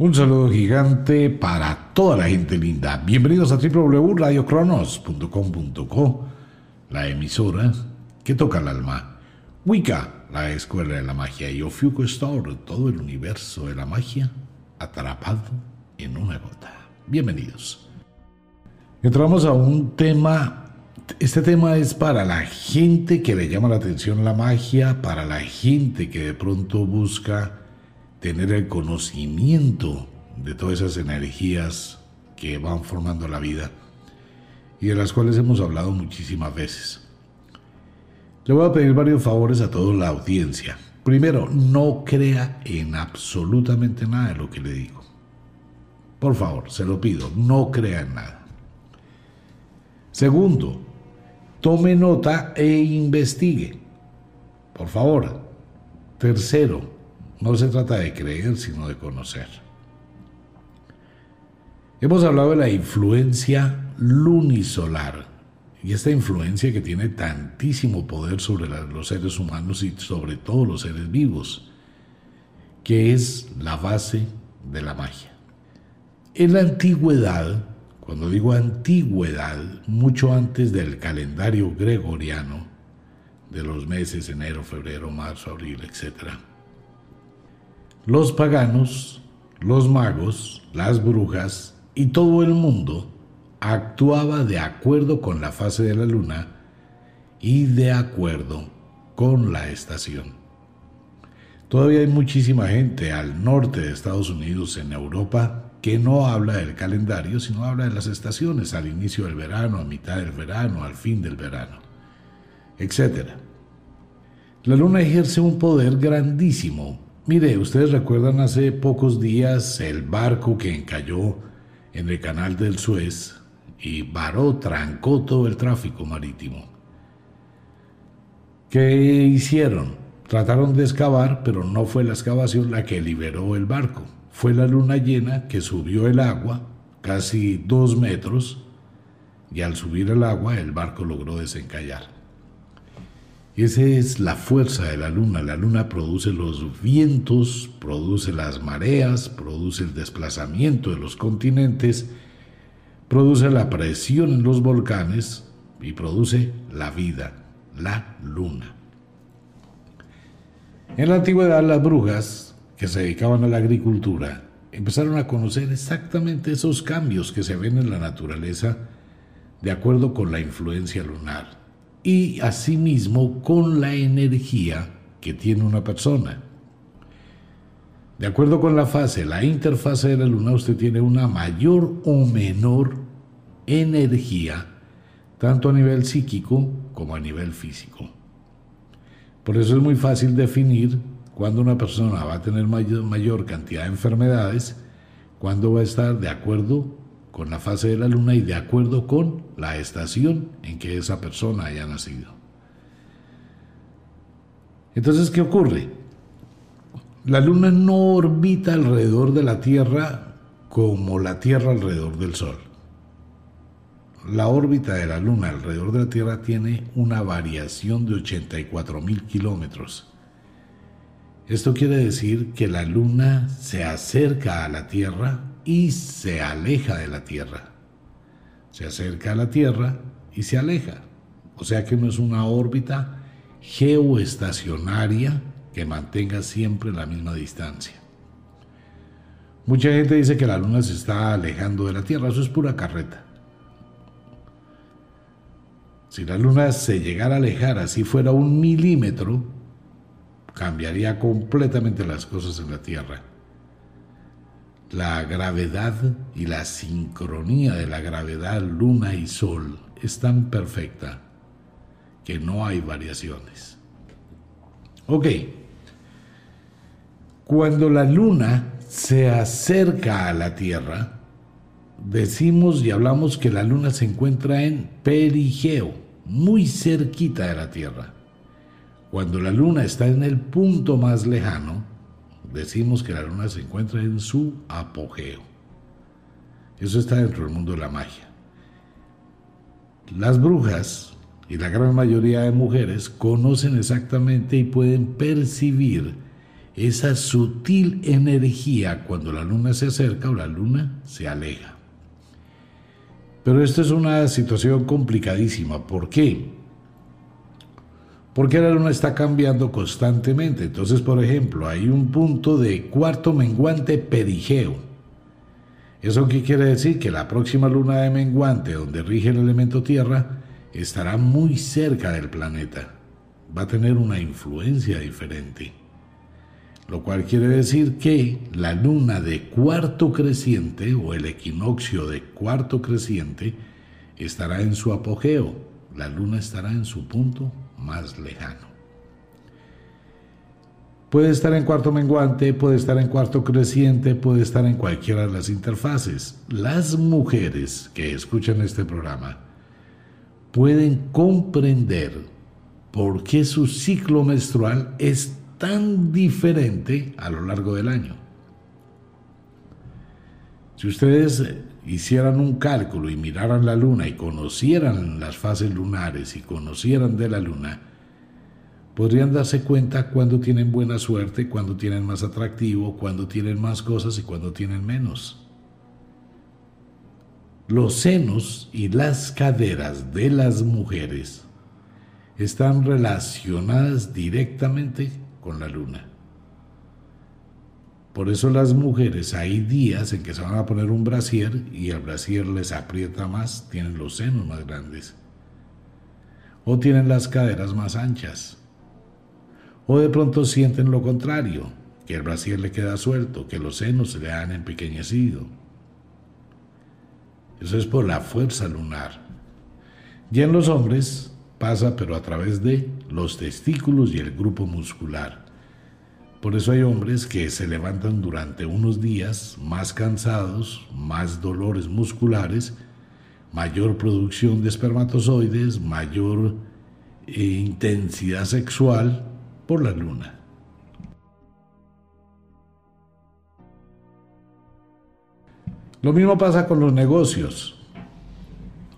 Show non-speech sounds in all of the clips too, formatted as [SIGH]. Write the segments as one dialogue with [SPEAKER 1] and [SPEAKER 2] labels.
[SPEAKER 1] Un saludo gigante para toda la gente linda. Bienvenidos a www.radiocronos.com.co, la emisora que toca el alma. Wicca, la escuela de la magia. Y Ofiuco Store, todo el universo de la magia atrapado en una gota. Bienvenidos. Entramos a un tema. Este tema es para la gente que le llama la atención la magia, para la gente que de pronto busca tener el conocimiento de todas esas energías que van formando la vida y de las cuales hemos hablado muchísimas veces. Le voy a pedir varios favores a toda la audiencia. Primero, no crea en absolutamente nada de lo que le digo. Por favor, se lo pido, no crea en nada. Segundo, tome nota e investigue. Por favor. Tercero, no se trata de creer, sino de conocer. Hemos hablado de la influencia lunisolar y esta influencia que tiene tantísimo poder sobre los seres humanos y sobre todos los seres vivos, que es la base de la magia. En la antigüedad, cuando digo antigüedad, mucho antes del calendario gregoriano, de los meses enero, febrero, marzo, abril, etc., los paganos, los magos, las brujas y todo el mundo actuaba de acuerdo con la fase de la luna y de acuerdo con la estación. Todavía hay muchísima gente al norte de Estados Unidos, en Europa, que no habla del calendario, sino habla de las estaciones, al inicio del verano, a mitad del verano, al fin del verano, etc. La luna ejerce un poder grandísimo Mire, ustedes recuerdan hace pocos días el barco que encalló en el canal del Suez y varó, trancó todo el tráfico marítimo. ¿Qué hicieron? Trataron de excavar, pero no fue la excavación la que liberó el barco. Fue la luna llena que subió el agua casi dos metros y al subir el agua el barco logró desencallar. Esa es la fuerza de la luna. La luna produce los vientos, produce las mareas, produce el desplazamiento de los continentes, produce la presión en los volcanes y produce la vida, la luna. En la antigüedad las brujas que se dedicaban a la agricultura empezaron a conocer exactamente esos cambios que se ven en la naturaleza de acuerdo con la influencia lunar y asimismo con la energía que tiene una persona. De acuerdo con la fase, la interfase de la luna, usted tiene una mayor o menor energía, tanto a nivel psíquico como a nivel físico. Por eso es muy fácil definir cuándo una persona va a tener mayor, cantidad de enfermedades, cuándo va a estar de acuerdo con la fase de la luna y de acuerdo con la estación en que esa persona haya nacido. Entonces, ¿qué ocurre? La luna no orbita alrededor de la Tierra como la Tierra alrededor del Sol. La órbita de la luna alrededor de la Tierra tiene una variación de 84 mil kilómetros. Esto quiere decir que la luna se acerca a la Tierra y se aleja de la Tierra. Se acerca a la Tierra y se aleja. O sea que no es una órbita geoestacionaria que mantenga siempre la misma distancia. Mucha gente dice que la Luna se está alejando de la Tierra, eso es pura carreta. Si la Luna se llegara a alejar así fuera un milímetro, cambiaría completamente las cosas en la Tierra la gravedad y la sincronía de la gravedad luna y sol es tan perfecta que no hay variaciones. Ok, cuando la luna se acerca a la Tierra, decimos y hablamos que la luna se encuentra en perigeo, muy cerquita de la Tierra. Cuando la luna está en el punto más lejano, decimos que la luna se encuentra en su apogeo. Eso está dentro del mundo de la magia. Las brujas y la gran mayoría de mujeres conocen exactamente y pueden percibir esa sutil energía cuando la luna se acerca o la luna se aleja. Pero esto es una situación complicadísima. ¿Por qué? Porque la luna está cambiando constantemente. Entonces, por ejemplo, hay un punto de cuarto menguante perigeo. ¿Eso qué quiere decir? Que la próxima luna de menguante, donde rige el elemento tierra, estará muy cerca del planeta. Va a tener una influencia diferente. Lo cual quiere decir que la luna de cuarto creciente o el equinoccio de cuarto creciente estará en su apogeo. La luna estará en su punto más lejano. Puede estar en cuarto menguante, puede estar en cuarto creciente, puede estar en cualquiera de las interfaces. Las mujeres que escuchan este programa pueden comprender por qué su ciclo menstrual es tan diferente a lo largo del año. Si ustedes hicieran un cálculo y miraran la luna y conocieran las fases lunares y conocieran de la luna, podrían darse cuenta cuando tienen buena suerte, cuando tienen más atractivo, cuando tienen más cosas y cuando tienen menos. Los senos y las caderas de las mujeres están relacionadas directamente con la luna. Por eso las mujeres hay días en que se van a poner un brasier y el brasier les aprieta más, tienen los senos más grandes. O tienen las caderas más anchas. O de pronto sienten lo contrario, que el brasier le queda suelto, que los senos se le han empequeñecido. Eso es por la fuerza lunar. Y en los hombres pasa pero a través de los testículos y el grupo muscular. Por eso hay hombres que se levantan durante unos días más cansados, más dolores musculares, mayor producción de espermatozoides, mayor eh, intensidad sexual por la luna. Lo mismo pasa con los negocios.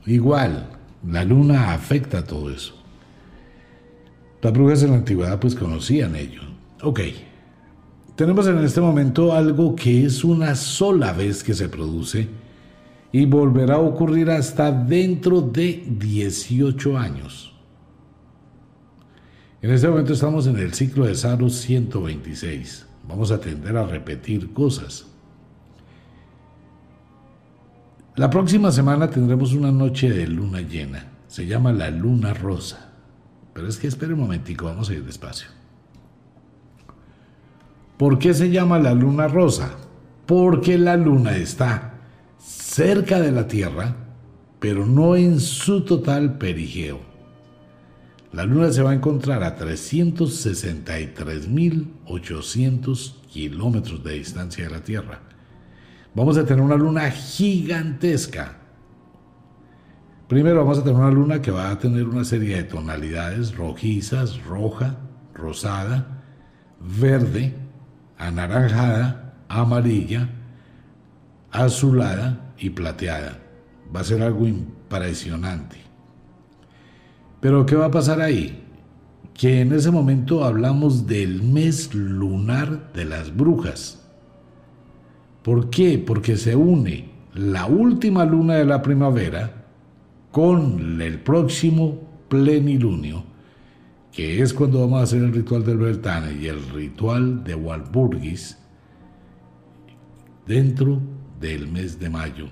[SPEAKER 1] Igual, la luna afecta todo eso. Las brujas en la antigüedad pues conocían ello. Ok, tenemos en este momento algo que es una sola vez que se produce y volverá a ocurrir hasta dentro de 18 años. En este momento estamos en el ciclo de Saros 126. Vamos a tender a repetir cosas. La próxima semana tendremos una noche de luna llena. Se llama la luna rosa. Pero es que espere un momentico, vamos a ir despacio. ¿Por qué se llama la luna rosa? Porque la luna está cerca de la Tierra, pero no en su total perigeo. La luna se va a encontrar a 363.800 kilómetros de distancia de la Tierra. Vamos a tener una luna gigantesca. Primero vamos a tener una luna que va a tener una serie de tonalidades rojizas, roja, rosada, verde, anaranjada, amarilla, azulada y plateada. Va a ser algo impresionante. Pero ¿qué va a pasar ahí? Que en ese momento hablamos del mes lunar de las brujas. ¿Por qué? Porque se une la última luna de la primavera con el próximo plenilunio que es cuando vamos a hacer el ritual del Beltane y el ritual de Walburgis dentro del mes de mayo.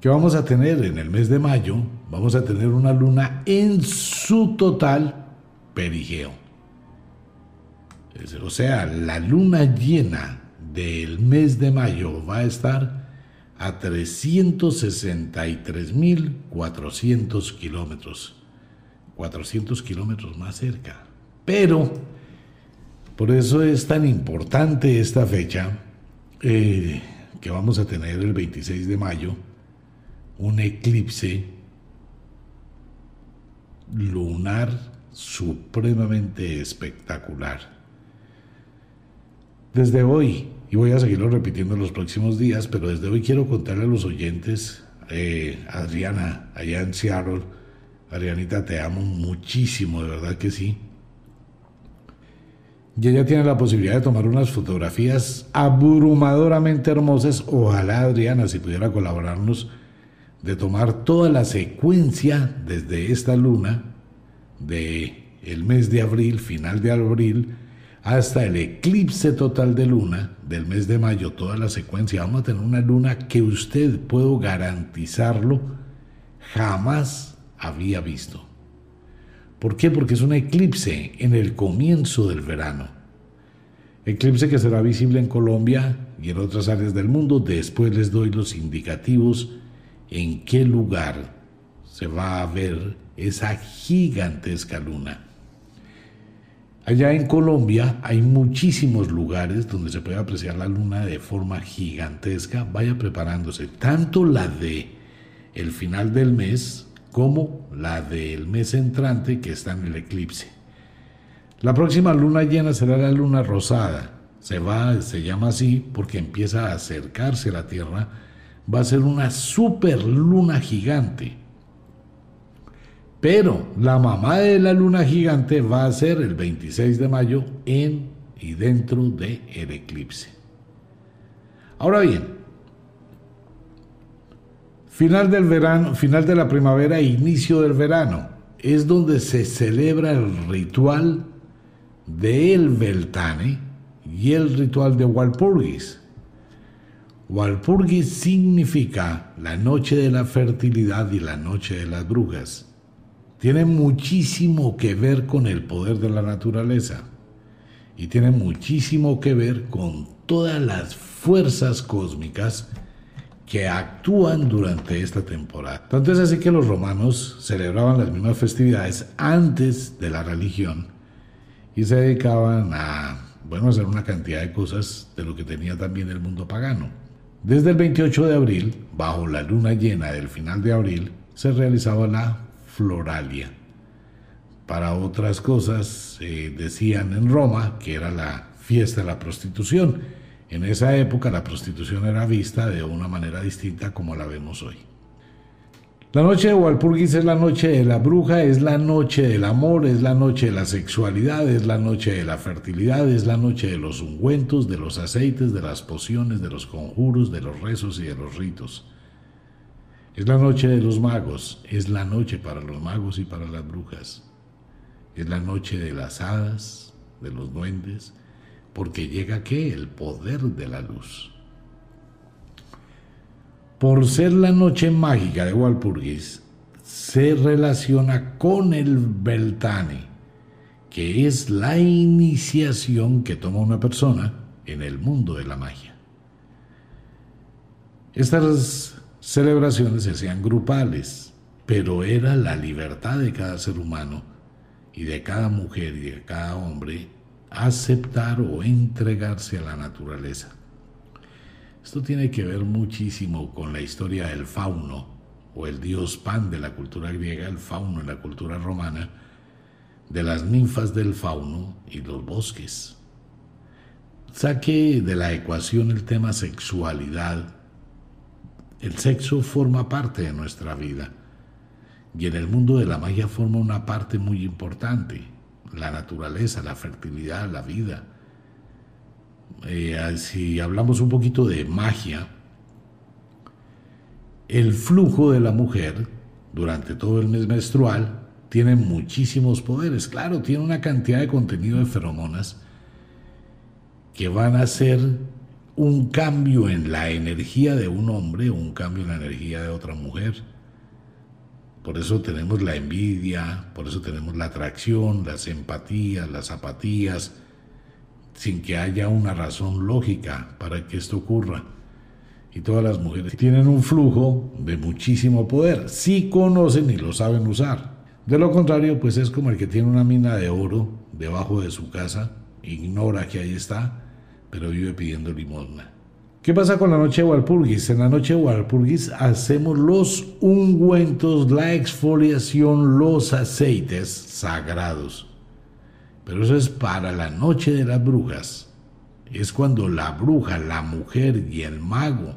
[SPEAKER 1] ¿Qué vamos a tener en el mes de mayo? Vamos a tener una luna en su total perigeo. O sea, la luna llena del mes de mayo va a estar a 363.400 kilómetros 400 kilómetros más cerca. Pero, por eso es tan importante esta fecha, eh, que vamos a tener el 26 de mayo, un eclipse lunar supremamente espectacular. Desde hoy, y voy a seguirlo repitiendo en los próximos días, pero desde hoy quiero contarle a los oyentes, eh, Adriana, allá en Seattle, Arianita, te amo muchísimo, de verdad que sí. y ella tiene la posibilidad de tomar unas fotografías abrumadoramente hermosas. Ojalá Adriana, si pudiera colaborarnos, de tomar toda la secuencia desde esta luna de el mes de abril, final de abril, hasta el eclipse total de luna del mes de mayo, toda la secuencia. Vamos a tener una luna que usted, puedo garantizarlo, jamás había visto. ¿Por qué? Porque es un eclipse en el comienzo del verano. Eclipse que será visible en Colombia y en otras áreas del mundo. Después les doy los indicativos en qué lugar se va a ver esa gigantesca luna. Allá en Colombia hay muchísimos lugares donde se puede apreciar la luna de forma gigantesca. Vaya preparándose, tanto la de el final del mes como la del mes entrante que está en el eclipse. La próxima luna llena será la luna rosada. Se va, se llama así porque empieza a acercarse a la Tierra. Va a ser una super luna gigante. Pero la mamá de la luna gigante va a ser el 26 de mayo en y dentro del el eclipse. Ahora bien, Final del verano, final de la primavera e inicio del verano es donde se celebra el ritual del Beltane y el ritual de Walpurgis. Walpurgis significa la noche de la fertilidad y la noche de las brujas. Tiene muchísimo que ver con el poder de la naturaleza y tiene muchísimo que ver con todas las fuerzas cósmicas que actúan durante esta temporada. Tanto es así que los romanos celebraban las mismas festividades antes de la religión y se dedicaban a, bueno, hacer una cantidad de cosas de lo que tenía también el mundo pagano. Desde el 28 de abril, bajo la luna llena del final de abril, se realizaba la floralia. Para otras cosas, decían en Roma que era la fiesta de la prostitución en esa época la prostitución era vista de una manera distinta como la vemos hoy. La noche de Walpurgis es la noche de la bruja, es la noche del amor, es la noche de la sexualidad, es la noche de la fertilidad, es la noche de los ungüentos, de los aceites, de las pociones, de los conjuros, de los rezos y de los ritos. Es la noche de los magos, es la noche para los magos y para las brujas. Es la noche de las hadas, de los duendes, porque llega qué? El poder de la luz. Por ser la noche mágica de Walpurgis, se relaciona con el Beltane, que es la iniciación que toma una persona en el mundo de la magia. Estas celebraciones se hacían grupales, pero era la libertad de cada ser humano y de cada mujer y de cada hombre aceptar o entregarse a la naturaleza. Esto tiene que ver muchísimo con la historia del fauno o el dios Pan de la cultura griega, el fauno en la cultura romana, de las ninfas del fauno y los bosques. Saque de la ecuación el tema sexualidad. El sexo forma parte de nuestra vida y en el mundo de la magia forma una parte muy importante la naturaleza, la fertilidad, la vida. Eh, si hablamos un poquito de magia, el flujo de la mujer durante todo el mes menstrual tiene muchísimos poderes. Claro, tiene una cantidad de contenido de feromonas que van a hacer un cambio en la energía de un hombre un cambio en la energía de otra mujer por eso tenemos la envidia, por eso tenemos la atracción, las empatías, las apatías, sin que haya una razón lógica para que esto ocurra. Y todas las mujeres tienen un flujo de muchísimo poder, si conocen y lo saben usar. De lo contrario, pues es como el que tiene una mina de oro debajo de su casa, ignora que ahí está, pero vive pidiendo limosna. ¿Qué pasa con la noche de Walpurgis? En la noche de Walpurgis hacemos los ungüentos, la exfoliación, los aceites sagrados. Pero eso es para la noche de las brujas. Es cuando la bruja, la mujer y el mago,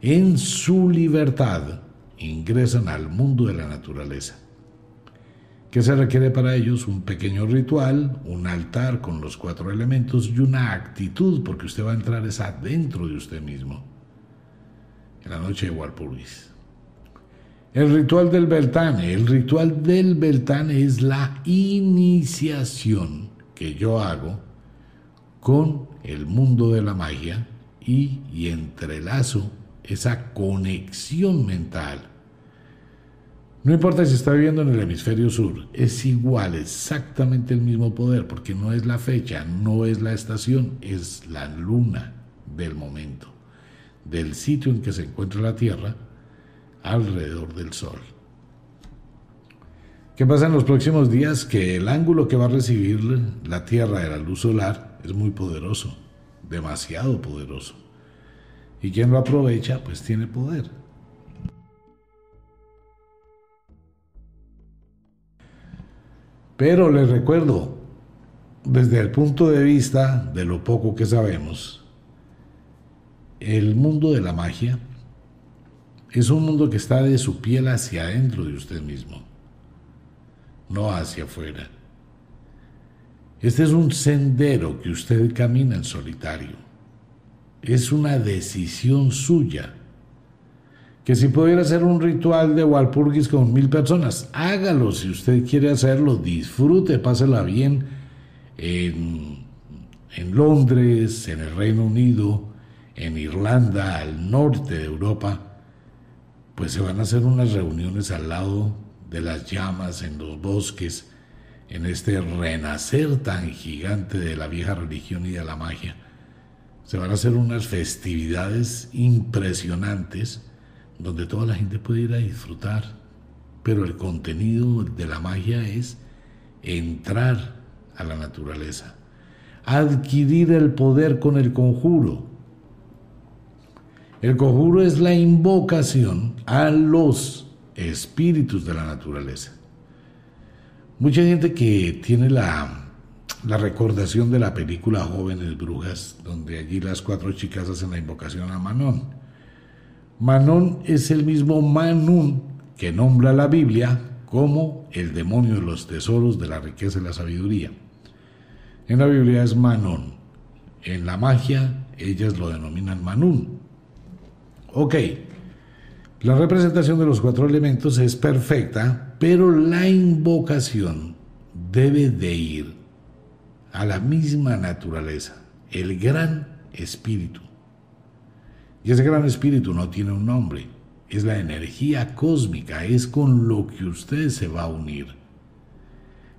[SPEAKER 1] en su libertad, ingresan al mundo de la naturaleza. ¿Qué se requiere para ellos? Un pequeño ritual, un altar con los cuatro elementos y una actitud, porque usted va a entrar esa adentro de usted mismo. En la noche de Walpurgis. El ritual del Beltane. El ritual del Beltane es la iniciación que yo hago con el mundo de la magia y, y entrelazo esa conexión mental. No importa si está viviendo en el hemisferio sur, es igual, exactamente el mismo poder, porque no es la fecha, no es la estación, es la luna del momento, del sitio en que se encuentra la Tierra alrededor del Sol. ¿Qué pasa en los próximos días? Que el ángulo que va a recibir la Tierra de la luz solar es muy poderoso, demasiado poderoso. Y quien lo aprovecha, pues tiene poder. Pero les recuerdo, desde el punto de vista de lo poco que sabemos, el mundo de la magia es un mundo que está de su piel hacia adentro de usted mismo, no hacia afuera. Este es un sendero que usted camina en solitario es una decisión suya. Que si pudiera hacer un ritual de Walpurgis con mil personas, hágalo si usted quiere hacerlo, disfrute, pásela bien en, en Londres, en el Reino Unido, en Irlanda, al norte de Europa, pues se van a hacer unas reuniones al lado de las llamas, en los bosques, en este renacer tan gigante de la vieja religión y de la magia. Se van a hacer unas festividades impresionantes donde toda la gente puede ir a disfrutar. Pero el contenido de la magia es entrar a la naturaleza, adquirir el poder con el conjuro. El conjuro es la invocación a los espíritus de la naturaleza. Mucha gente que tiene la la recordación de la película Jóvenes Brujas, donde allí las cuatro chicas hacen la invocación a Manón. Manón es el mismo Manún que nombra la Biblia como el demonio de los tesoros de la riqueza y la sabiduría. En la Biblia es Manón. En la magia ellas lo denominan Manún. Ok, la representación de los cuatro elementos es perfecta, pero la invocación debe de ir a la misma naturaleza, el gran espíritu. Y ese gran espíritu no tiene un nombre, es la energía cósmica, es con lo que usted se va a unir.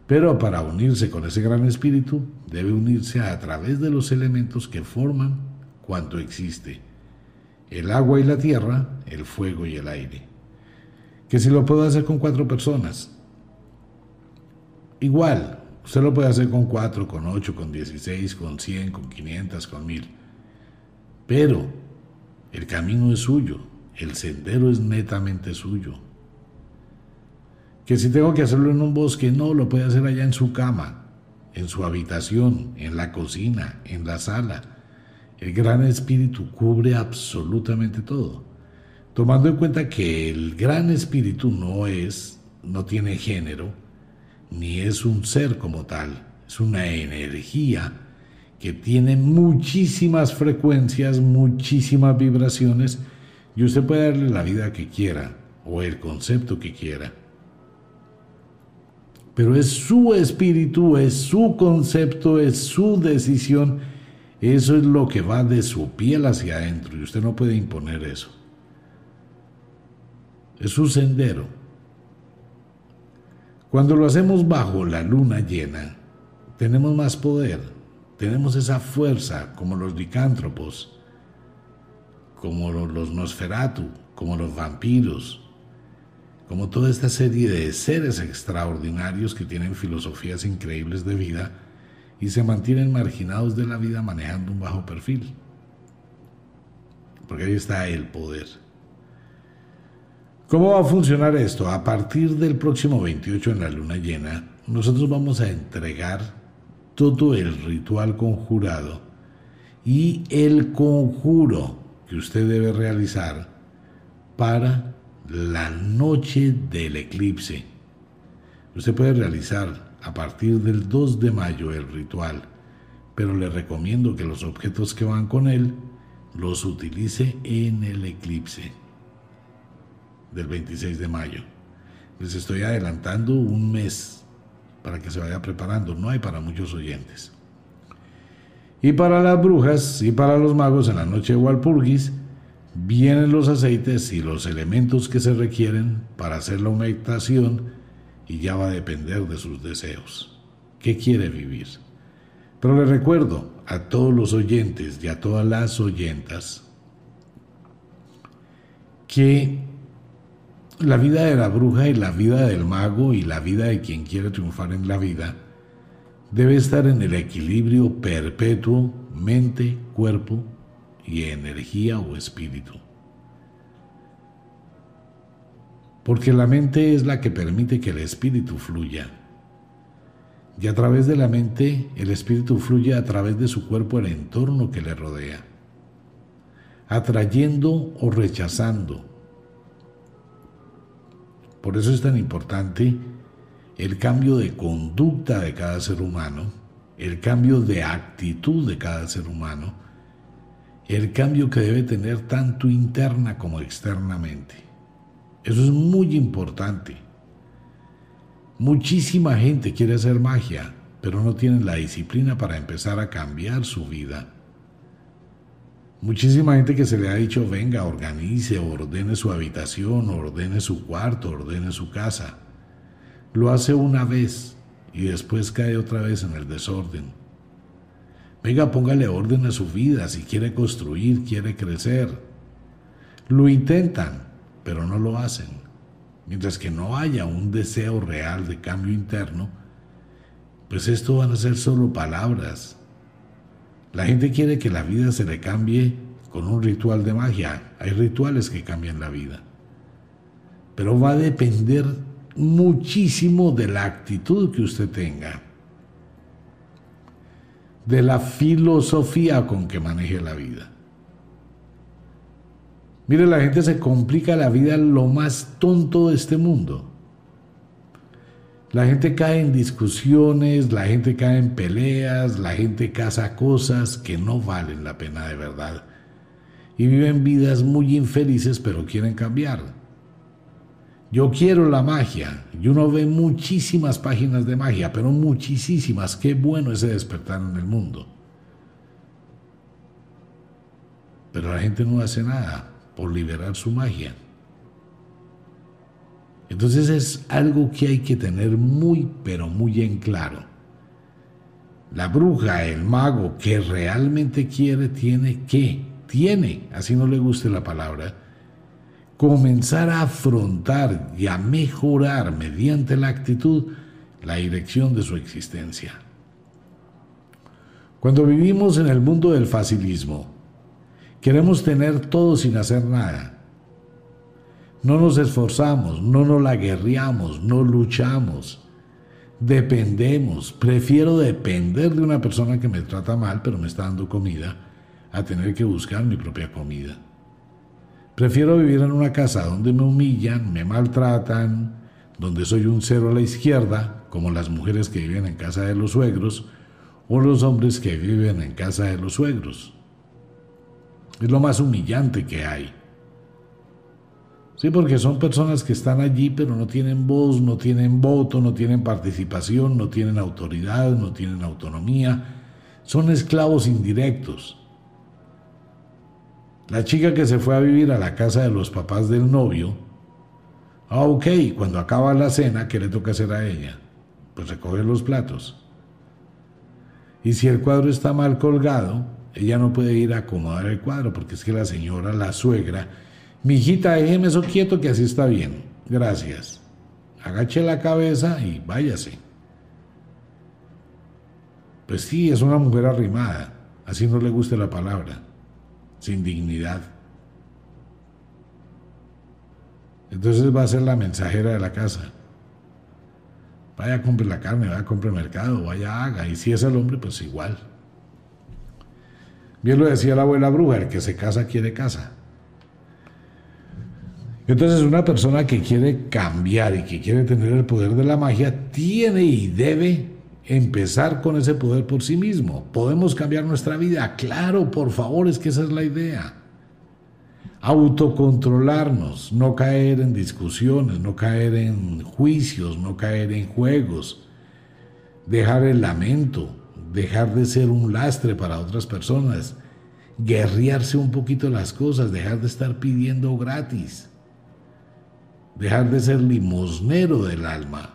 [SPEAKER 1] Pero para unirse con ese gran espíritu, debe unirse a través de los elementos que forman cuanto existe. El agua y la tierra, el fuego y el aire. Que si lo puedo hacer con cuatro personas. Igual, Usted lo puede hacer con 4, con 8, con 16, con 100, con 500, con 1000. Pero el camino es suyo, el sendero es netamente suyo. Que si tengo que hacerlo en un bosque, no, lo puede hacer allá en su cama, en su habitación, en la cocina, en la sala. El gran espíritu cubre absolutamente todo. Tomando en cuenta que el gran espíritu no es, no tiene género, ni es un ser como tal, es una energía que tiene muchísimas frecuencias, muchísimas vibraciones, y usted puede darle la vida que quiera o el concepto que quiera. Pero es su espíritu, es su concepto, es su decisión. Eso es lo que va de su piel hacia adentro y usted no puede imponer eso. Es su sendero. Cuando lo hacemos bajo la luna llena, tenemos más poder, tenemos esa fuerza como los licántropos, como los Nosferatu, como los vampiros, como toda esta serie de seres extraordinarios que tienen filosofías increíbles de vida y se mantienen marginados de la vida manejando un bajo perfil. Porque ahí está el poder. ¿Cómo va a funcionar esto? A partir del próximo 28 en la luna llena, nosotros vamos a entregar todo el ritual conjurado y el conjuro que usted debe realizar para la noche del eclipse. Usted puede realizar a partir del 2 de mayo el ritual, pero le recomiendo que los objetos que van con él los utilice en el eclipse del 26 de mayo. Les estoy adelantando un mes para que se vaya preparando, no hay para muchos oyentes. Y para las brujas y para los magos en la noche de Walpurgis, vienen los aceites y los elementos que se requieren para hacer la humectación y ya va a depender de sus deseos. ¿Qué quiere vivir? Pero le recuerdo a todos los oyentes y a todas las oyentas que la vida de la bruja y la vida del mago y la vida de quien quiere triunfar en la vida debe estar en el equilibrio perpetuo mente, cuerpo y energía o espíritu. Porque la mente es la que permite que el espíritu fluya. Y a través de la mente el espíritu fluye a través de su cuerpo el entorno que le rodea, atrayendo o rechazando. Por eso es tan importante el cambio de conducta de cada ser humano, el cambio de actitud de cada ser humano, el cambio que debe tener tanto interna como externamente. Eso es muy importante. Muchísima gente quiere hacer magia, pero no tienen la disciplina para empezar a cambiar su vida. Muchísima gente que se le ha dicho, venga, organice, ordene su habitación, ordene su cuarto, ordene su casa. Lo hace una vez y después cae otra vez en el desorden. Venga, póngale orden a su vida si quiere construir, quiere crecer. Lo intentan, pero no lo hacen. Mientras que no haya un deseo real de cambio interno, pues esto van a ser solo palabras. La gente quiere que la vida se le cambie con un ritual de magia. Hay rituales que cambian la vida. Pero va a depender muchísimo de la actitud que usted tenga de la filosofía con que maneje la vida. Mire, la gente se complica la vida lo más tonto de este mundo. La gente cae en discusiones, la gente cae en peleas, la gente caza cosas que no valen la pena de verdad. Y viven vidas muy infelices pero quieren cambiar. Yo quiero la magia. Y uno ve muchísimas páginas de magia, pero muchísimas. Qué bueno ese despertar en el mundo. Pero la gente no hace nada por liberar su magia. Entonces es algo que hay que tener muy, pero muy en claro. La bruja, el mago que realmente quiere, tiene que, tiene, así no le guste la palabra, comenzar a afrontar y a mejorar mediante la actitud la dirección de su existencia. Cuando vivimos en el mundo del facilismo, queremos tener todo sin hacer nada. No nos esforzamos, no nos la guerreamos, no luchamos, dependemos. Prefiero depender de una persona que me trata mal pero me está dando comida a tener que buscar mi propia comida. Prefiero vivir en una casa donde me humillan, me maltratan, donde soy un cero a la izquierda, como las mujeres que viven en casa de los suegros, o los hombres que viven en casa de los suegros. Es lo más humillante que hay. Sí, porque son personas que están allí pero no tienen voz, no tienen voto, no tienen participación, no tienen autoridad, no tienen autonomía. Son esclavos indirectos. La chica que se fue a vivir a la casa de los papás del novio, ah, ok, cuando acaba la cena, ¿qué le toca hacer a ella? Pues recoger los platos. Y si el cuadro está mal colgado, ella no puede ir a acomodar el cuadro, porque es que la señora, la suegra, mi hijita, déjeme eso quieto que así está bien. Gracias. Agache la cabeza y váyase. Pues sí, es una mujer arrimada, así no le guste la palabra sin dignidad. Entonces va a ser la mensajera de la casa. Vaya, compre la carne, vaya, compre mercado, vaya, haga. Y si es el hombre, pues igual. Bien lo decía la abuela bruja, el que se casa quiere casa. Entonces una persona que quiere cambiar y que quiere tener el poder de la magia tiene y debe empezar con ese poder por sí mismo. ¿Podemos cambiar nuestra vida? Claro, por favor, es que esa es la idea. Autocontrolarnos, no caer en discusiones, no caer en juicios, no caer en juegos, dejar el lamento, dejar de ser un lastre para otras personas, guerrearse un poquito las cosas, dejar de estar pidiendo gratis dejar de ser limosnero del alma,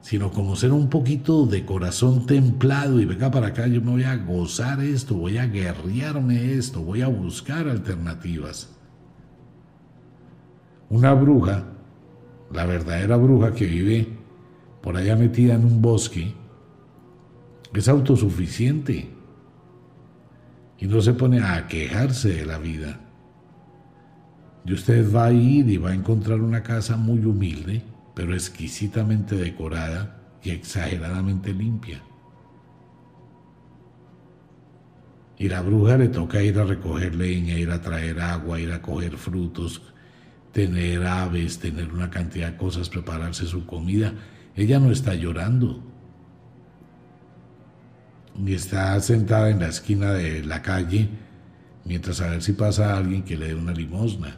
[SPEAKER 1] sino como ser un poquito de corazón templado y venga para acá, yo me voy a gozar esto, voy a guerrearme esto, voy a buscar alternativas. Una bruja, la verdadera bruja que vive por allá metida en un bosque, es autosuficiente y no se pone a quejarse de la vida. Y usted va a ir y va a encontrar una casa muy humilde, pero exquisitamente decorada y exageradamente limpia. Y la bruja le toca ir a recoger leña, ir a traer agua, ir a coger frutos, tener aves, tener una cantidad de cosas, prepararse su comida. Ella no está llorando, ni está sentada en la esquina de la calle mientras a ver si pasa alguien que le dé una limosna.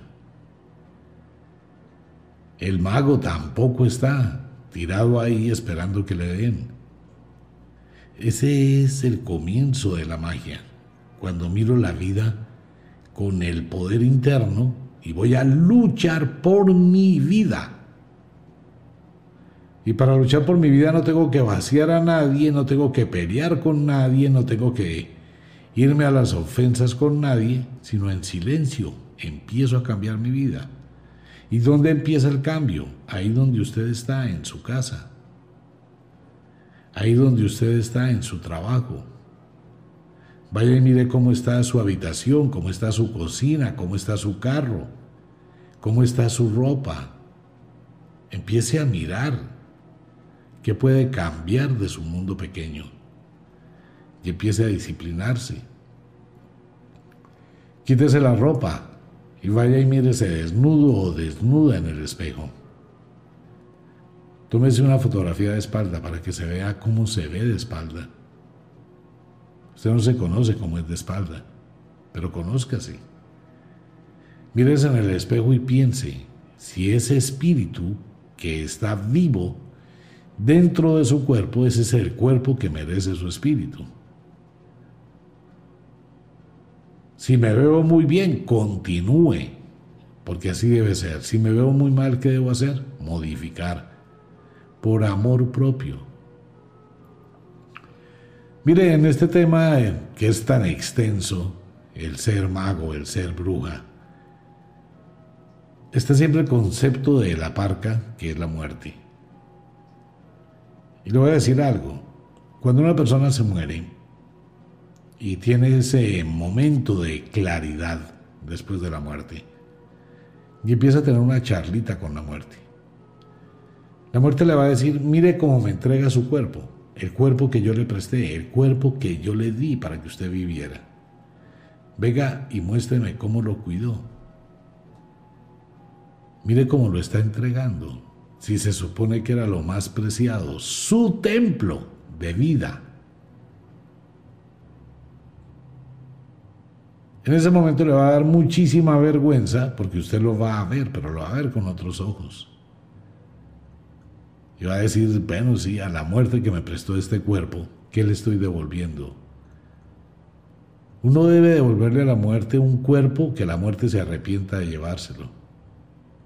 [SPEAKER 1] El mago tampoco está tirado ahí esperando que le den. Ese es el comienzo de la magia, cuando miro la vida con el poder interno y voy a luchar por mi vida. Y para luchar por mi vida no tengo que vaciar a nadie, no tengo que pelear con nadie, no tengo que irme a las ofensas con nadie, sino en silencio empiezo a cambiar mi vida. ¿Y dónde empieza el cambio? Ahí donde usted está, en su casa. Ahí donde usted está, en su trabajo. Vaya y mire cómo está su habitación, cómo está su cocina, cómo está su carro, cómo está su ropa. Empiece a mirar qué puede cambiar de su mundo pequeño y empiece a disciplinarse. Quítese la ropa, y vaya y mírese desnudo o desnuda en el espejo. Tómese una fotografía de espalda para que se vea cómo se ve de espalda. Usted no se conoce cómo es de espalda, pero conózcase. Mírese en el espejo y piense si ese espíritu que está vivo dentro de su cuerpo, ese es el cuerpo que merece su espíritu. Si me veo muy bien, continúe, porque así debe ser. Si me veo muy mal, ¿qué debo hacer? Modificar, por amor propio. Mire, en este tema eh, que es tan extenso, el ser mago, el ser bruja, está siempre el concepto de la parca, que es la muerte. Y le voy a decir algo, cuando una persona se muere, y tiene ese momento de claridad después de la muerte. Y empieza a tener una charlita con la muerte. La muerte le va a decir, mire cómo me entrega su cuerpo, el cuerpo que yo le presté, el cuerpo que yo le di para que usted viviera. Venga y muéstreme cómo lo cuidó. Mire cómo lo está entregando. Si se supone que era lo más preciado, su templo de vida En ese momento le va a dar muchísima vergüenza porque usted lo va a ver, pero lo va a ver con otros ojos. Y va a decir, bueno, sí, a la muerte que me prestó este cuerpo, ¿qué le estoy devolviendo? Uno debe devolverle a la muerte un cuerpo que la muerte se arrepienta de llevárselo,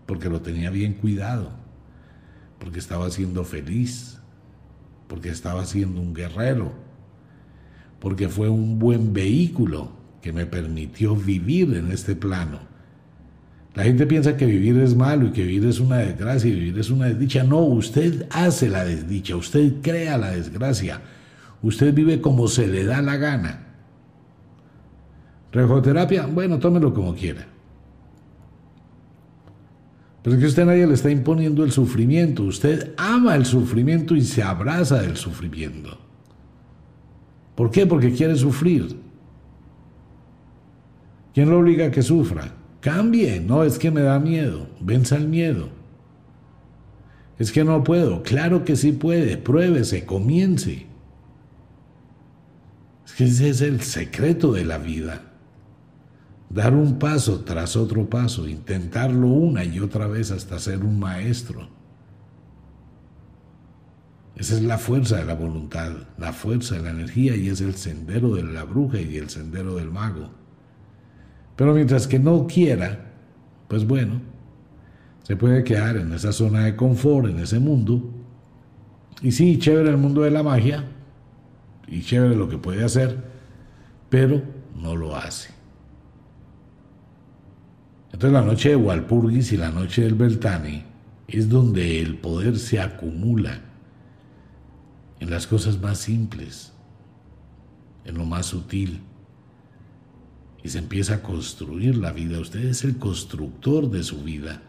[SPEAKER 1] porque lo tenía bien cuidado, porque estaba siendo feliz, porque estaba siendo un guerrero, porque fue un buen vehículo que me permitió vivir en este plano. La gente piensa que vivir es malo y que vivir es una desgracia y vivir es una desdicha. No, usted hace la desdicha, usted crea la desgracia, usted vive como se le da la gana. Rejoterapia, bueno, tómelo como quiera. Pero es que usted nadie le está imponiendo el sufrimiento, usted ama el sufrimiento y se abraza del sufrimiento. ¿Por qué? Porque quiere sufrir. ¿Quién lo obliga a que sufra? Cambie, no, es que me da miedo, venza el miedo. Es que no puedo, claro que sí puede, pruébese, comience. Es que ese es el secreto de la vida. Dar un paso tras otro paso, intentarlo una y otra vez hasta ser un maestro. Esa es la fuerza de la voluntad, la fuerza de la energía y es el sendero de la bruja y el sendero del mago. Pero mientras que no quiera, pues bueno, se puede quedar en esa zona de confort, en ese mundo. Y sí, chévere el mundo de la magia, y chévere lo que puede hacer, pero no lo hace. Entonces la noche de Walpurgis y la noche del Beltane es donde el poder se acumula en las cosas más simples, en lo más sutil y se empieza a construir la vida. Usted es el constructor de su vida,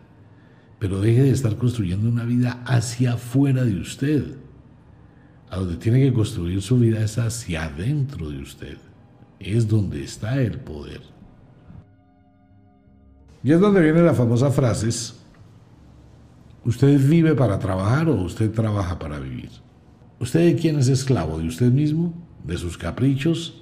[SPEAKER 1] pero deje de estar construyendo una vida hacia afuera de usted. A donde tiene que construir su vida es hacia adentro de usted. Es donde está el poder. Y es donde viene la famosa frase, ¿usted vive para trabajar o usted trabaja para vivir? ¿Usted quién es esclavo? ¿De usted mismo? ¿De sus caprichos?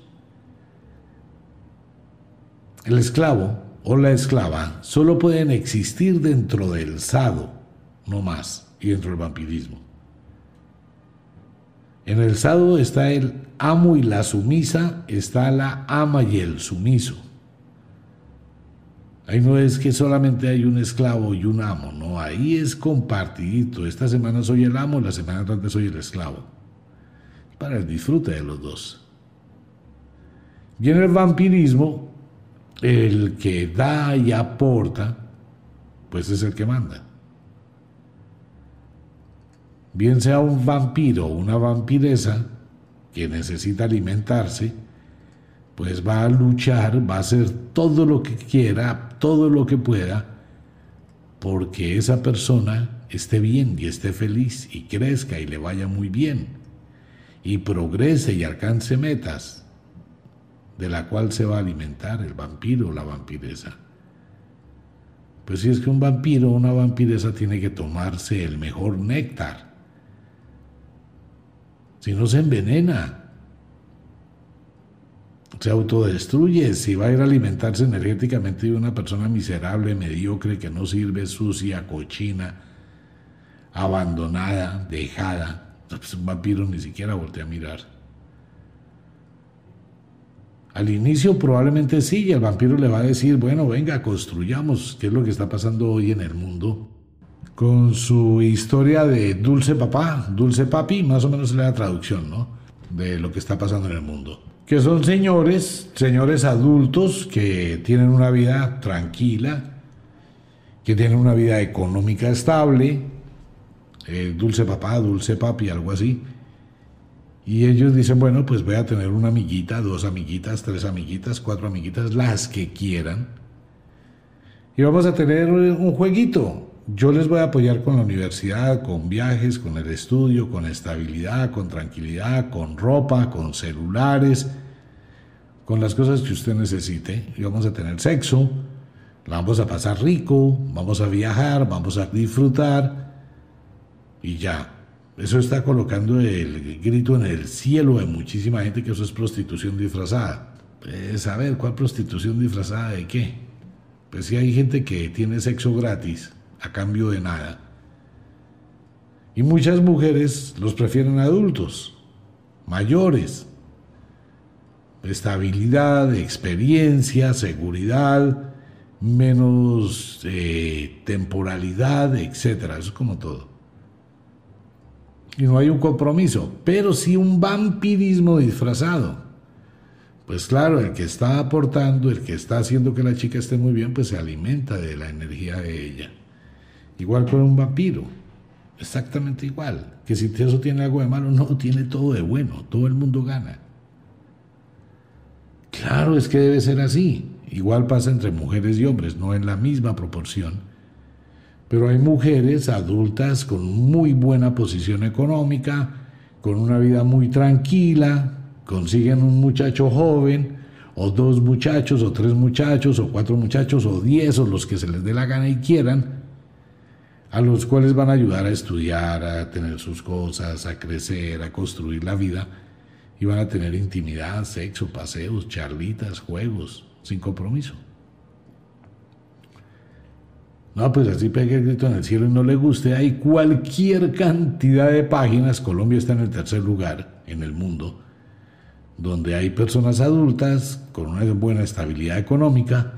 [SPEAKER 1] El esclavo o la esclava solo pueden existir dentro del sado, no más, y dentro del vampirismo. En el sado está el amo y la sumisa, está la ama y el sumiso. Ahí no es que solamente hay un esclavo y un amo, no, ahí es compartidito. Esta semana soy el amo, la semana antes soy el esclavo. Para el disfrute de los dos. Y en el vampirismo el que da y aporta, pues es el que manda. Bien sea un vampiro o una vampiresa que necesita alimentarse, pues va a luchar, va a hacer todo lo que quiera, todo lo que pueda, porque esa persona esté bien y esté feliz y crezca y le vaya muy bien y progrese y alcance metas de la cual se va a alimentar el vampiro o la vampiresa. Pues si es que un vampiro o una vampiresa tiene que tomarse el mejor néctar. Si no se envenena, se autodestruye. Si va a ir a alimentarse energéticamente de una persona miserable, mediocre, que no sirve, sucia, cochina, abandonada, dejada, pues un vampiro ni siquiera voltea a mirar. Al inicio probablemente sí, y el vampiro le va a decir, bueno, venga, construyamos, qué es lo que está pasando hoy en el mundo. Con su historia de dulce papá, dulce papi, más o menos la traducción, ¿no? De lo que está pasando en el mundo. Que son señores, señores adultos que tienen una vida tranquila, que tienen una vida económica estable, eh, dulce papá, dulce papi, algo así y ellos dicen, bueno, pues voy a tener una amiguita, dos amiguitas, tres amiguitas, cuatro amiguitas, las que quieran. Y vamos a tener un jueguito. Yo les voy a apoyar con la universidad, con viajes, con el estudio, con estabilidad, con tranquilidad, con ropa, con celulares, con las cosas que usted necesite. Y vamos a tener sexo, vamos a pasar rico, vamos a viajar, vamos a disfrutar y ya. Eso está colocando el grito en el cielo de muchísima gente que eso es prostitución disfrazada. Pues a ver, ¿cuál prostitución disfrazada de qué? Pues si hay gente que tiene sexo gratis a cambio de nada. Y muchas mujeres los prefieren adultos, mayores. Estabilidad, experiencia, seguridad, menos eh, temporalidad, etc. Eso es como todo y no hay un compromiso, pero sí un vampirismo disfrazado. Pues claro, el que está aportando, el que está haciendo que la chica esté muy bien, pues se alimenta de la energía de ella. Igual con un vampiro, exactamente igual. Que si eso tiene algo de malo, no, tiene todo de bueno, todo el mundo gana. Claro, es que debe ser así. Igual pasa entre mujeres y hombres, no en la misma proporción pero hay mujeres adultas con muy buena posición económica, con una vida muy tranquila, consiguen un muchacho joven o dos muchachos, o tres muchachos, o cuatro muchachos, o diez, o los que se les dé la gana y quieran, a los cuales van a ayudar a estudiar, a tener sus cosas, a crecer, a construir la vida, y van a tener intimidad, sexo, paseos, charlitas, juegos, sin compromiso. No, pues así pegue el grito en el cielo y no le guste. Hay cualquier cantidad de páginas. Colombia está en el tercer lugar en el mundo, donde hay personas adultas con una buena estabilidad económica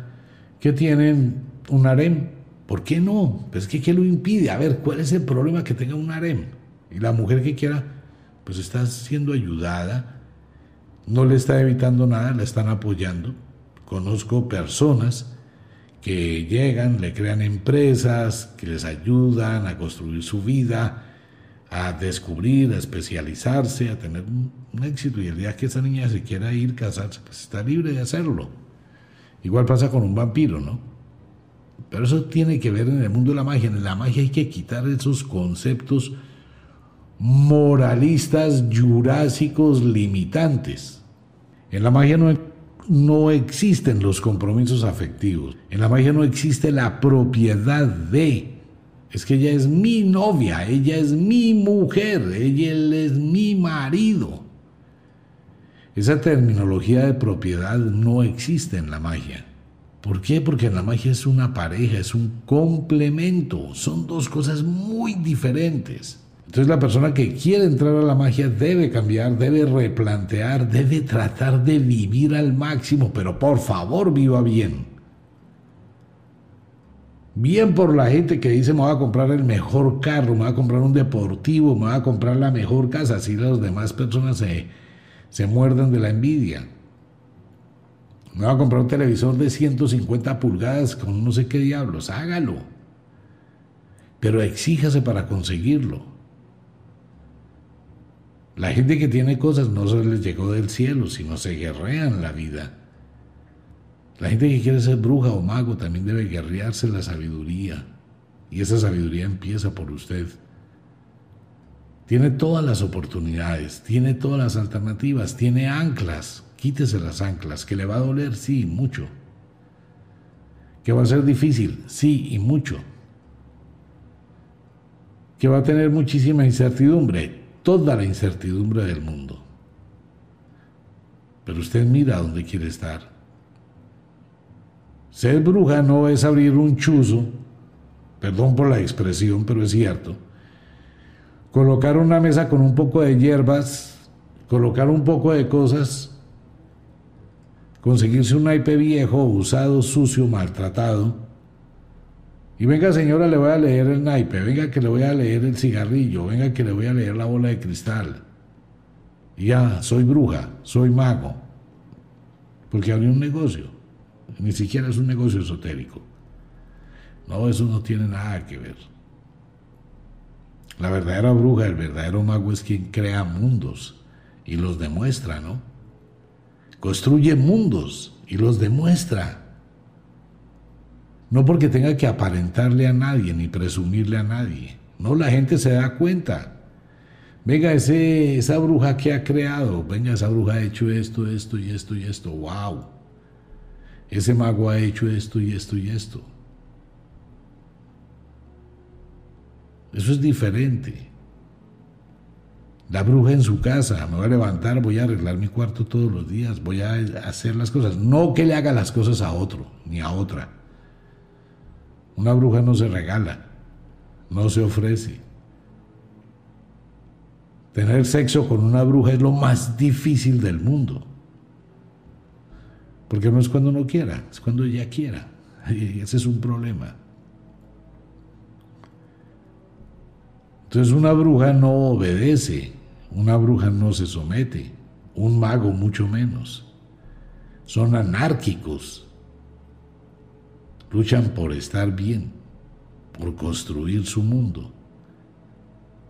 [SPEAKER 1] que tienen un harem. ¿Por qué no? Pues que ¿qué lo impide? A ver, ¿cuál es el problema que tenga un harem? Y la mujer que quiera, pues está siendo ayudada, no le está evitando nada, la están apoyando. Conozco personas que llegan, le crean empresas, que les ayudan a construir su vida, a descubrir, a especializarse, a tener un, éxito. Y el día que esa niña se quiera ir casarse, pues está libre de hacerlo. Igual pasa con un vampiro, ¿no? Pero eso tiene que ver en el mundo de la magia. En la magia hay que quitar esos conceptos moralistas, jurásicos, limitantes. En la magia no no existen los compromisos afectivos. En la magia no existe la propiedad de. Es que ella es mi novia, ella es mi mujer, ella es mi marido. Esa terminología de propiedad no existe en la magia. ¿Por qué? Porque en la magia es una pareja, es un complemento, son dos cosas muy diferentes. Entonces la persona que quiere entrar a la magia debe cambiar, debe replantear, debe tratar de vivir al máximo, pero por favor viva bien. Bien por la gente que dice me voy a comprar el mejor carro, me voy a comprar un deportivo, me voy a comprar la mejor casa, así las demás personas se, se muerden de la envidia. Me voy a comprar un televisor de 150 pulgadas con no sé qué diablos, hágalo. Pero exíjase para conseguirlo. La gente que tiene cosas no se les llegó del cielo, sino se guerrean la vida. La gente que quiere ser bruja o mago también debe guerrearse la sabiduría. Y esa sabiduría empieza por usted. Tiene todas las oportunidades, tiene todas las alternativas, tiene anclas. Quítese las anclas, que le va a doler, sí, mucho. Que va a ser difícil, sí, y mucho. Que va a tener muchísima incertidumbre, toda la incertidumbre del mundo. Pero usted mira dónde quiere estar. Ser bruja no es abrir un chuzo, perdón por la expresión, pero es cierto. Colocar una mesa con un poco de hierbas, colocar un poco de cosas, conseguirse un naipe viejo, usado, sucio, maltratado, y venga señora, le voy a leer el naipe, venga que le voy a leer el cigarrillo, venga que le voy a leer la bola de cristal. Y ya, soy bruja, soy mago. Porque había un negocio. Ni siquiera es un negocio esotérico. No, eso no tiene nada que ver. La verdadera bruja, el verdadero mago es quien crea mundos y los demuestra, ¿no? Construye mundos y los demuestra. No porque tenga que aparentarle a nadie ni presumirle a nadie. No, la gente se da cuenta. Venga, ese, esa bruja que ha creado, venga, esa bruja ha hecho esto, esto y esto y esto. ¡Wow! Ese mago ha hecho esto y esto y esto. Eso es diferente. La bruja en su casa, me voy a levantar, voy a arreglar mi cuarto todos los días, voy a hacer las cosas. No que le haga las cosas a otro ni a otra. Una bruja no se regala, no se ofrece. Tener sexo con una bruja es lo más difícil del mundo. Porque no es cuando uno quiera, es cuando ella quiera. [LAUGHS] Y ese es un problema. Entonces una bruja no obedece, una bruja no se somete, un mago mucho menos. Son anárquicos, luchan por estar bien, por construir su mundo.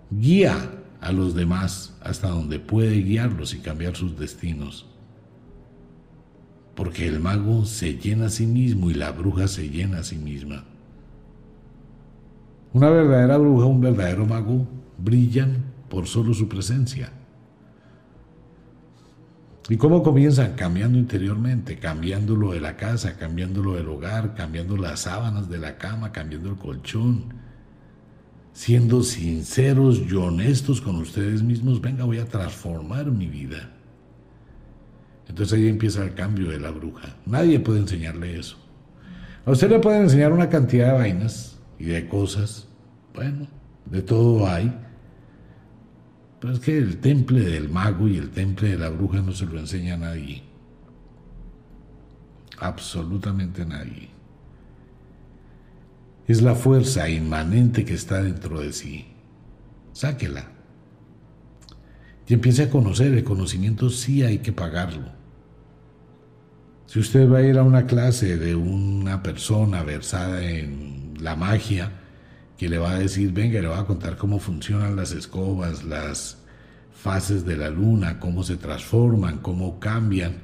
[SPEAKER 1] Guía a los demás hasta donde puede guiarlos y cambiar sus destinos. Porque el mago se llena a sí mismo y la bruja se llena a sí misma. Una verdadera bruja, un verdadero mago brillan por solo su presencia. ¿Y cómo comienzan? Cambiando interiormente, cambiando lo de la casa, cambiando lo del hogar, cambiando las sábanas de la cama, cambiando el colchón, siendo sinceros y honestos con ustedes mismos, venga, voy a transformar mi vida. Entonces ahí empieza el cambio de la bruja. Nadie puede enseñarle eso. A usted le pueden enseñar una cantidad de vainas y de cosas. Bueno, de todo hay. Pero es que el temple del mago y el temple de la bruja no se lo enseña a nadie. Absolutamente nadie. Es la fuerza inmanente que está dentro de sí. Sáquela. Y empiece a conocer. El conocimiento sí hay que pagarlo. Si usted va a ir a una clase de una persona versada en la magia, que le va a decir, venga, le va a contar cómo funcionan las escobas, las fases de la luna, cómo se transforman, cómo cambian.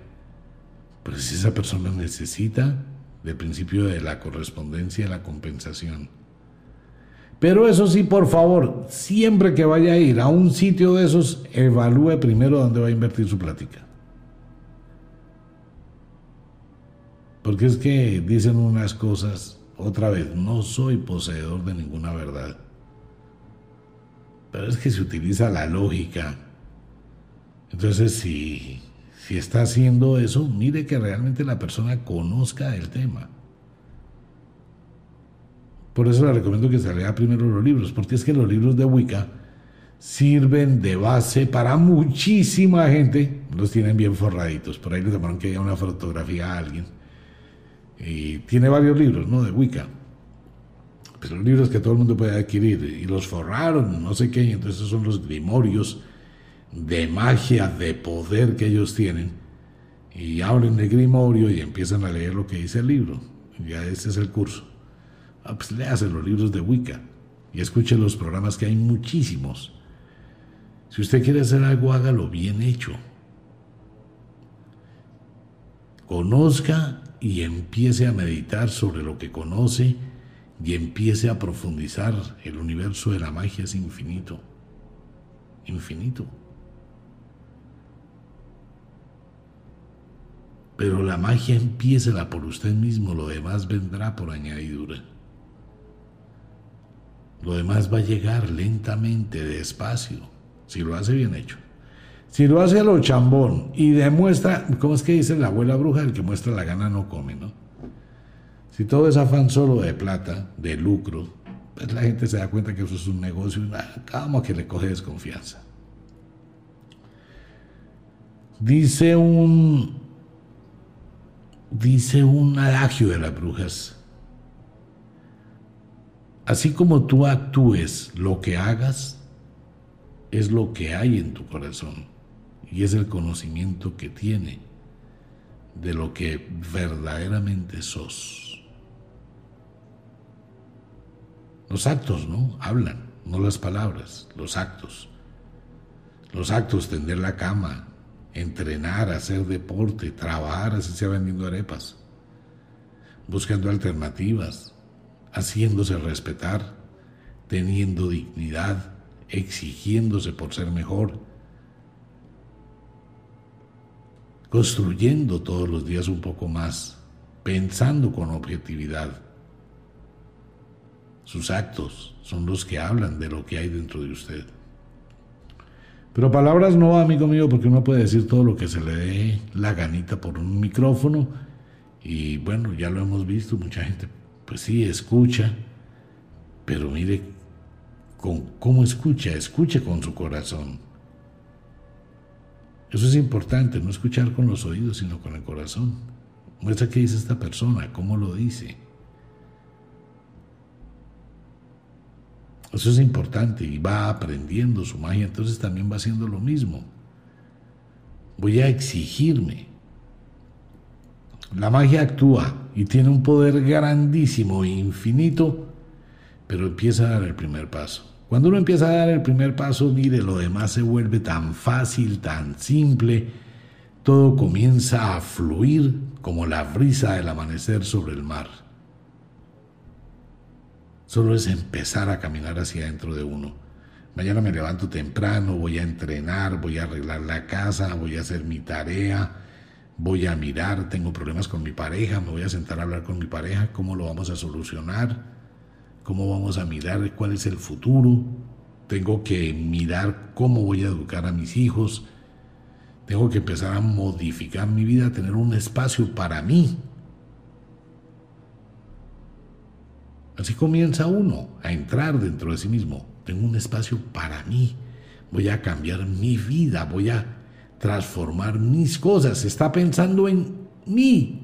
[SPEAKER 1] Pero si esa persona necesita del principio de la correspondencia la compensación. Pero eso sí, por favor, siempre que vaya a ir a un sitio de esos, evalúe primero dónde va a invertir su plática. Porque es que dicen unas cosas otra vez, no soy poseedor de ninguna verdad. Pero es que se utiliza la lógica. Entonces, si, si está haciendo eso, mire que realmente la persona conozca el tema. Por eso le recomiendo que se lea primero los libros, porque es que los libros de Wicca sirven de base para muchísima gente. Los tienen bien forraditos. Por ahí le tomaron que haya una fotografía a alguien y tiene varios libros, ¿no? De Wicca. Pero los libros que todo el mundo puede adquirir. Y los forraron, no sé qué. Entonces son los grimorios de magia, de poder que ellos tienen. Y abren el grimorio y empiezan a leer lo que dice el libro. Ya ese es el curso. Ah, pues léase los libros de Wicca. Y escuche los programas que hay muchísimos. Si usted quiere hacer algo, hágalo bien hecho. Conozca y empiece a meditar sobre lo que conoce y empiece a profundizar, el universo de la magia es infinito, infinito. Pero la magia empieza por usted mismo, lo demás vendrá por añadidura. Lo demás va a llegar lentamente, despacio, si lo hace bien hecho. Si lo hace a lo chambón y demuestra, ¿cómo es que dice la abuela bruja? El que muestra la gana no come, ¿no? Si todo es afán solo de plata, de lucro, pues la gente se da cuenta que eso es un negocio y nada, que le coge desconfianza. Dice un, dice un adagio de las brujas. Así como tú actúes, lo que hagas es lo que hay en tu corazón y es el conocimiento que tiene de lo que verdaderamente sos. Los actos, ¿no? Hablan, no las palabras, los actos. Los actos, tender la cama, entrenar, hacer deporte, trabajar, así sea vendiendo arepas, buscando alternativas, haciéndose respetar, teniendo dignidad, exigiéndose por ser mejor, construyendo todos los días un poco más, pensando con objetividad. Sus actos son los que hablan de lo que hay dentro de usted. Pero palabras no, amigo mío, porque uno puede decir todo lo que se le dé la ganita por un micrófono. Y bueno, ya lo hemos visto, mucha gente, pues sí, escucha, pero mire con cómo escucha, escuche con su corazón. Eso es importante, no escuchar con los oídos, sino con el corazón. Muestra qué dice esta persona, cómo lo dice. Eso es importante y va aprendiendo su magia, entonces también va haciendo lo mismo. Voy a exigirme. La magia actúa y tiene un poder grandísimo e infinito, pero empieza a dar el primer paso. Cuando uno empieza a dar el primer paso, mire, lo demás se vuelve tan fácil, tan simple, todo comienza a fluir como la brisa del amanecer sobre el mar. Solo es empezar a caminar hacia adentro de uno. Mañana me levanto temprano, voy a entrenar, voy a arreglar la casa, voy a hacer mi tarea, voy a mirar, tengo problemas con mi pareja, me voy a sentar a hablar con mi pareja, cómo lo vamos a solucionar, cómo vamos a mirar cuál es el futuro, tengo que mirar cómo voy a educar a mis hijos, tengo que empezar a modificar mi vida, tener un espacio para mí. Así comienza uno a entrar dentro de sí mismo. Tengo un espacio para mí, voy a cambiar mi vida, voy a transformar mis cosas, está pensando en mí,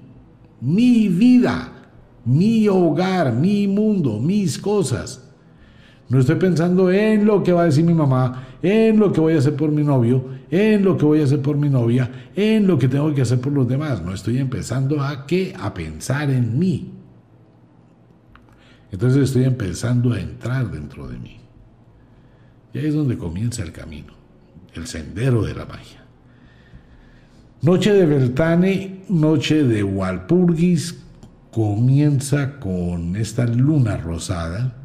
[SPEAKER 1] mi vida, mi hogar, mi mundo, mis cosas. No estoy pensando en lo que va a decir mi mamá, en lo que voy a hacer por mi novio, en lo que voy a hacer por mi novia, en lo que tengo que hacer por los demás. No estoy empezando a qué? A pensar en mí. Entonces estoy empezando a entrar dentro de mí. Y ahí es donde comienza el camino, el sendero de la magia. Noche de Beltane, noche de Walpurgis, comienza con esta luna rosada.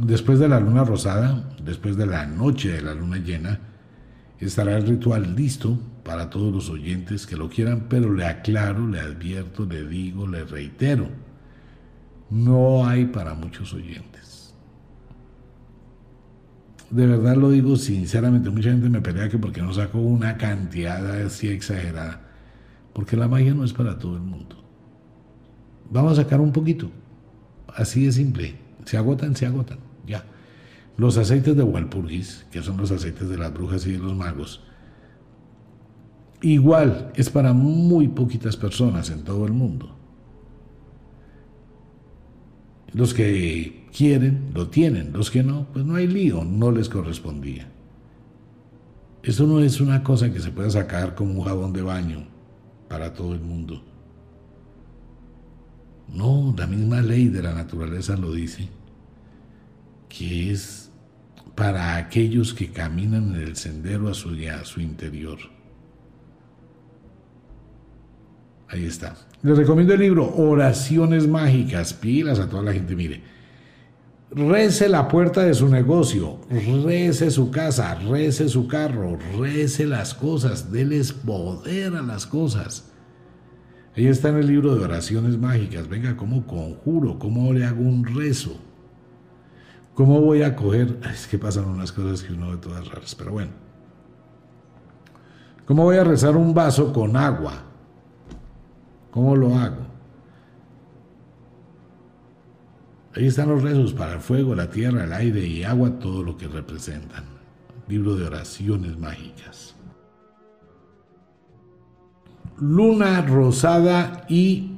[SPEAKER 1] Después de la luna rosada, después de la noche de la luna llena, estará el ritual listo para todos los oyentes que lo quieran, pero le aclaro, le advierto, le digo, le reitero, no hay para muchos oyentes de verdad lo digo sinceramente, mucha gente me pelea que porque no saco una cantidad así exagerada, porque la magia no es para todo el mundo. Vamos a sacar un poquito, así de simple, se agotan, se agotan, ya. Los aceites de Walpurgis, que son los aceites de las brujas y de los magos, igual es para muy poquitas personas en todo el mundo. Los que quieren, lo tienen. Los que no, pues no hay lío, no les correspondía. Esto no es una cosa que se pueda sacar como un jabón de baño para todo el mundo. La misma ley de la naturaleza lo dice, que es para aquellos que caminan en el sendero a su, a su interior. Ahí está. Les recomiendo el libro Oraciones Mágicas. Pilas a toda la gente, mire. Rece la puerta de su negocio, rece su casa, rece su carro, rece las cosas, déles poder a las cosas. Ahí está en el libro de oraciones mágicas. Venga, ¿cómo conjuro? ¿Cómo le hago un rezo? ¿Cómo voy a coger? [LAUGHS] Es que pasan unas cosas que uno ve todas raras, pero bueno. ¿Cómo voy a rezar un vaso con agua? ¿Cómo lo hago? Ahí están los rezos para el fuego, la tierra, el aire y agua, todo lo que representan. Libro de oraciones mágicas. Luna rosada y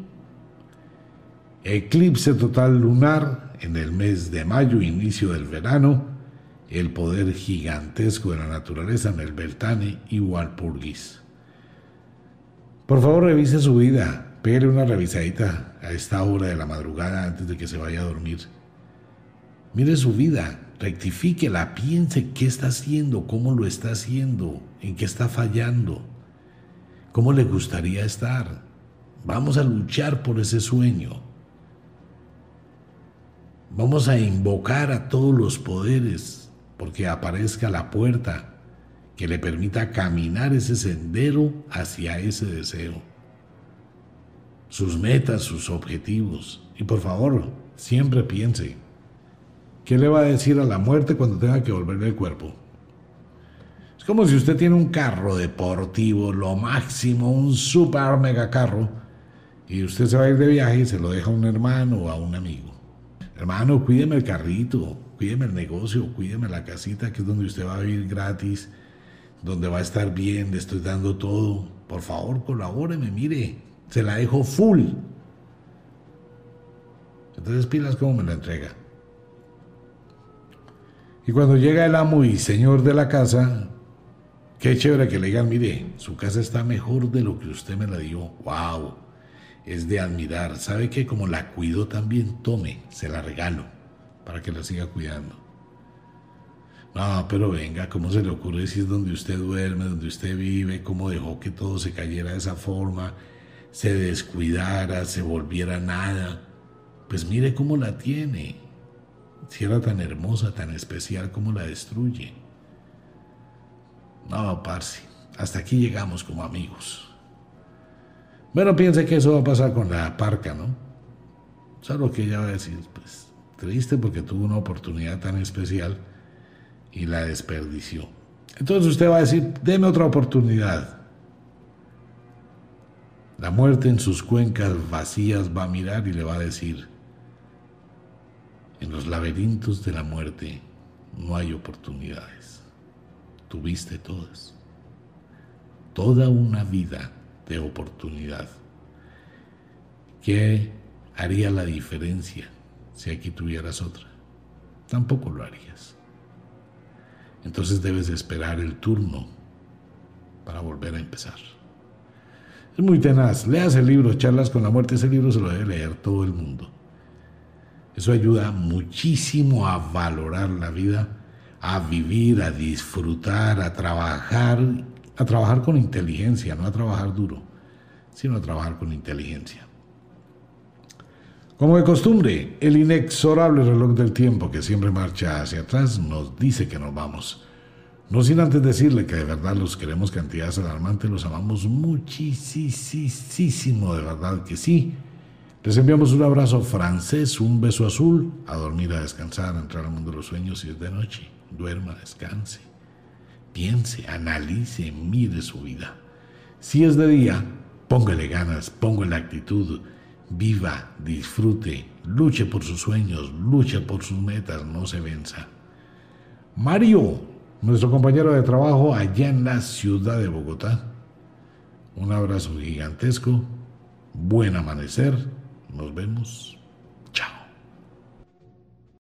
[SPEAKER 1] eclipse total lunar en el mes de mayo, inicio del verano, el poder gigantesco de la naturaleza en el Beltane y Walpurgis. Por favor, revise su vida, Pégale una revisadita a esta hora de la madrugada antes de que se vaya a dormir. Mire su vida, rectifíquela, piense qué está haciendo, cómo lo está haciendo, en qué está fallando, cómo le gustaría estar. Vamos a luchar por ese sueño. Vamos a invocar a todos los poderes porque aparezca la puerta que le permita caminar ese sendero hacia ese deseo sus metas, sus objetivos. Y por favor, siempre piense, ¿qué le va a decir a la muerte cuando tenga que volverle el cuerpo? Como si usted tiene un carro deportivo, lo máximo, un super mega carro, y usted se va a ir de viaje y se lo deja a un hermano o a un amigo. Hermano, cuídeme el carrito, cuídeme el negocio, cuídeme la casita, que es donde usted va a vivir gratis, donde va a estar bien, le estoy dando todo. Por favor, colabóreme, mire, se la dejo full. Entonces pilas cómo me la entrega. Y cuando llega el amo y señor de la casa, qué chévere que le digan, mire, su casa está mejor de lo que usted me la dio. ¡Wow! Es de admirar. ¿Sabe que como la cuido también? Tome, se la regalo para que la siga cuidando. No, pero venga, ¿cómo se le ocurre si es donde usted duerme, donde usted vive? ¿Cómo dejó que todo se cayera de esa forma? se descuidara, se volviera nada, pues mire cómo la tiene. Si era tan hermosa, tan especial, ¿cómo la destruye? No, Parsi, hasta aquí llegamos como amigos. Bueno, piense que eso va a pasar con la parca, ¿no? Solo que ella va a decir, pues, triste porque tuvo una oportunidad tan especial y la desperdició. Entonces usted va a decir, deme otra oportunidad. La muerte en sus cuencas vacías va a mirar y le va a decir, en los laberintos de la muerte no hay oportunidades. Tuviste todas. Toda una vida de oportunidad. ¿Qué haría la diferencia si aquí tuvieras otra? Tampoco lo harías. Entonces debes esperar el turno para volver a empezar. Es muy tenaz. Leas el libro Charlas con la muerte. Ese libro se lo debe leer todo el mundo. Eso ayuda muchísimo a valorar la vida, a vivir, a disfrutar, a trabajar, a trabajar con inteligencia, no a trabajar duro, sino a trabajar con inteligencia. Como de costumbre, el inexorable reloj del tiempo que siempre marcha hacia atrás nos dice que nos vamos. No sin antes decirle que de verdad los queremos cantidades alarmantes, los amamos muchísimo, de verdad que sí. Les enviamos un abrazo francés, un beso azul, a dormir, a descansar, a entrar al mundo de los sueños si es de noche. Duerma, descanse, piense, analice, mire su vida. Si es de día, póngale ganas, póngale actitud Viva, disfrute, luche por sus sueños, luche por sus metas, no se venza. Mario, nuestro compañero de trabajo allá en la ciudad de Bogotá. Un abrazo gigantesco, buen amanecer, nos vemos